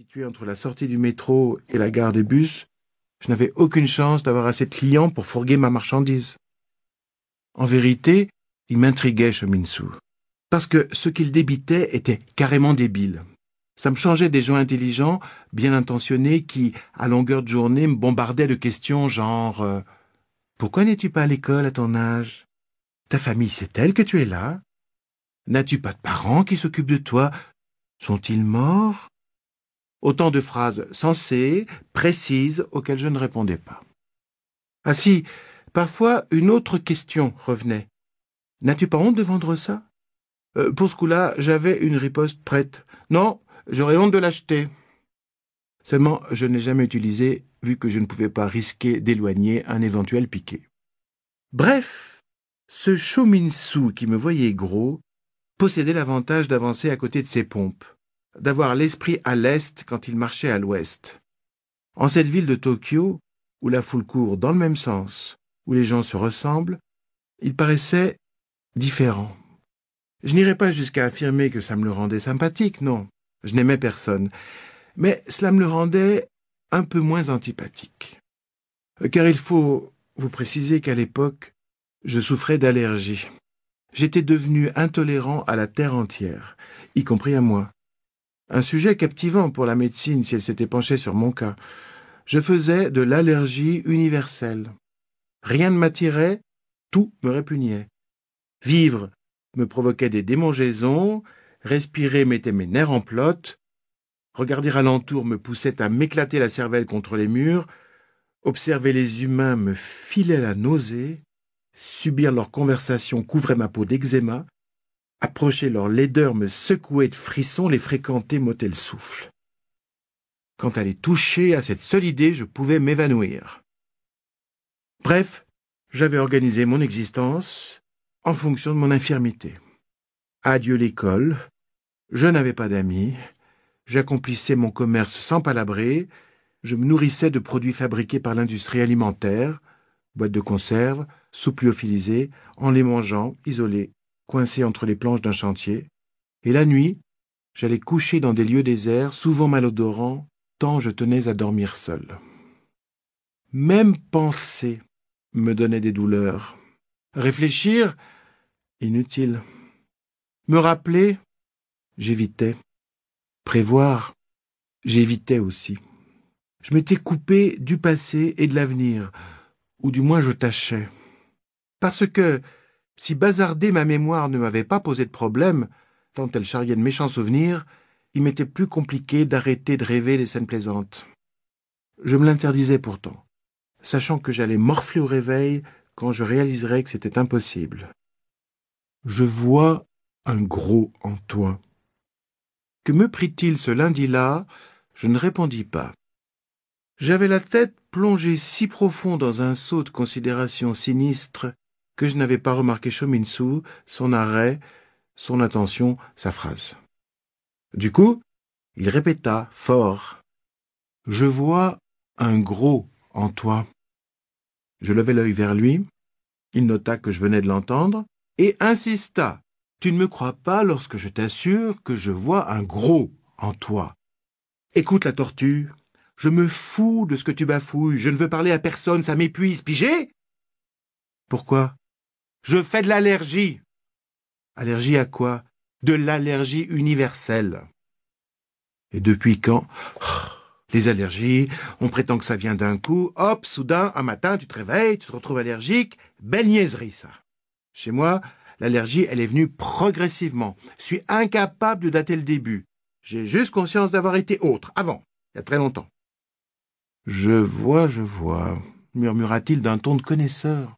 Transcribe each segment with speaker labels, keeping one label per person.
Speaker 1: Situé entre la sortie du métro et la gare des bus, je n'avais aucune chance d'avoir assez de clients pour fourguer ma marchandise. En vérité, il m'intriguait, Chominsu, parce que ce qu'il débitait était carrément débile. Ça me changeait des gens intelligents, bien intentionnés, qui, à longueur de journée, me bombardaient de questions genre euh, Pourquoi n'es-tu pas à l'école à ton âge? Ta famille sait-elle que tu es là? N'as-tu pas de parents qui s'occupent de toi? Sont-ils morts? Autant de phrases sensées, précises, auxquelles je ne répondais pas. Ah si, parfois une autre question revenait. N'as-tu pas honte de vendre ça? Euh, Pour ce coup-là, j'avais une riposte prête. Non, j'aurais honte de l'acheter. Seulement, je n'ai jamais utilisé, vu que je ne pouvais pas risquer d'éloigner un éventuel piqué. Bref, ce Shominsu qui me voyait gros possédait l'avantage d'avancer à côté de ses pompes d'avoir l'esprit à l'est quand il marchait à l'ouest. En cette ville de Tokyo, où la foule court dans le même sens, où les gens se ressemblent, il paraissait différent. Je n'irai pas jusqu'à affirmer que ça me le rendait sympathique, non. Je n'aimais personne. Mais cela me le rendait un peu moins antipathique. Car il faut vous préciser qu'à l'époque, je souffrais d'allergie. J'étais devenu intolérant à la terre entière, y compris à moi. Un sujet captivant pour la médecine si elle s'était penchée sur mon cas. Je faisais de l'allergie universelle. Rien ne m'attirait, tout me répugnait. Vivre me provoquait des démangeaisons, respirer mettait mes nerfs en plot, regarder alentour me poussait à m'éclater la cervelle contre les murs, observer les humains me filait la nausée, subir leurs conversations couvrait ma peau d'eczéma, Approcher leur laideur me secouait de frissons, les fréquenter m'ôtait le souffle. Quant à les toucher, à cette seule idée, je pouvais m'évanouir. Bref, j'avais organisé mon existence en fonction de mon infirmité. Adieu l'école, je n'avais pas d'amis, j'accomplissais mon commerce sans palabrer, je me nourrissais de produits fabriqués par l'industrie alimentaire, boîtes de conserve, soupes lyophilisées, en les mangeant, isolés, coincé entre les planches d'un chantier, et la nuit, j'allais coucher dans des lieux déserts, souvent malodorants, tant je tenais à dormir seul. Même penser me donnait des douleurs. Réfléchir, inutile. Me rappeler, j'évitais. Prévoir, j'évitais aussi. Je m'étais coupé du passé et de l'avenir, ou du moins je tâchais. Parce que si bazarder ma mémoire ne m'avait pas posé de problème, tant elle charriait de méchants souvenirs, il m'était plus compliqué d'arrêter de rêver les scènes plaisantes. Je me l'interdisais pourtant, sachant que j'allais morfler au réveil quand je réaliserais que c'était impossible. Je vois un gros en toi. Que me prit-il ce lundi-là? Je ne répondis pas. J'avais la tête plongée si profond dans un saut de considération sinistre que je n'avais pas remarqué Shominsu, son arrêt, son attention, sa phrase. Du coup, il répéta fort. Je vois un gros en toi. Je levai l'œil vers lui. Il nota que je venais de l'entendre et insista. Tu ne me crois pas lorsque je t'assure que je vois un gros en toi. Écoute la tortue. Je me fous de ce que tu bafouilles. Je ne veux parler à personne, ça m'épuise. Pigé? Pourquoi? Je fais de l'allergie. Allergie à quoi? De l'allergie universelle. Et depuis quand? Les allergies, on prétend que ça vient d'un coup, hop, soudain, un matin, tu te réveilles, tu te retrouves allergique. Belle niaiserie, ça. Chez moi, l'allergie, elle est venue progressivement. Je suis incapable de dater le début. J'ai juste conscience d'avoir été autre, avant, il y a très longtemps. Je vois, je vois, murmura-t-il d'un ton de connaisseur.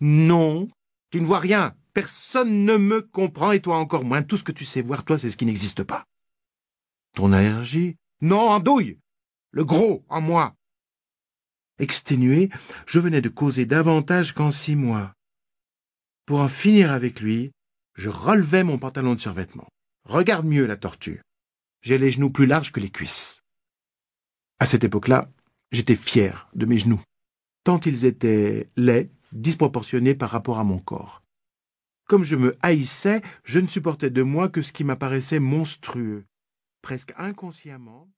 Speaker 1: Non, tu ne vois rien. Personne ne me comprend et toi encore moins. Tout ce que tu sais voir, toi, c'est ce qui n'existe pas. Ton allergie? Non, andouille Le gros en moi Exténué, je venais de causer davantage qu'en six mois. Pour en finir avec lui, je relevais mon pantalon de survêtement. Regarde mieux la tortue. J'ai les genoux plus larges que les cuisses. À cette époque-là, j'étais fier de mes genoux, tant ils étaient laids disproportionné par rapport à mon corps. Comme je me haïssais, je ne supportais de moi que ce qui m'apparaissait monstrueux. Presque inconsciemment,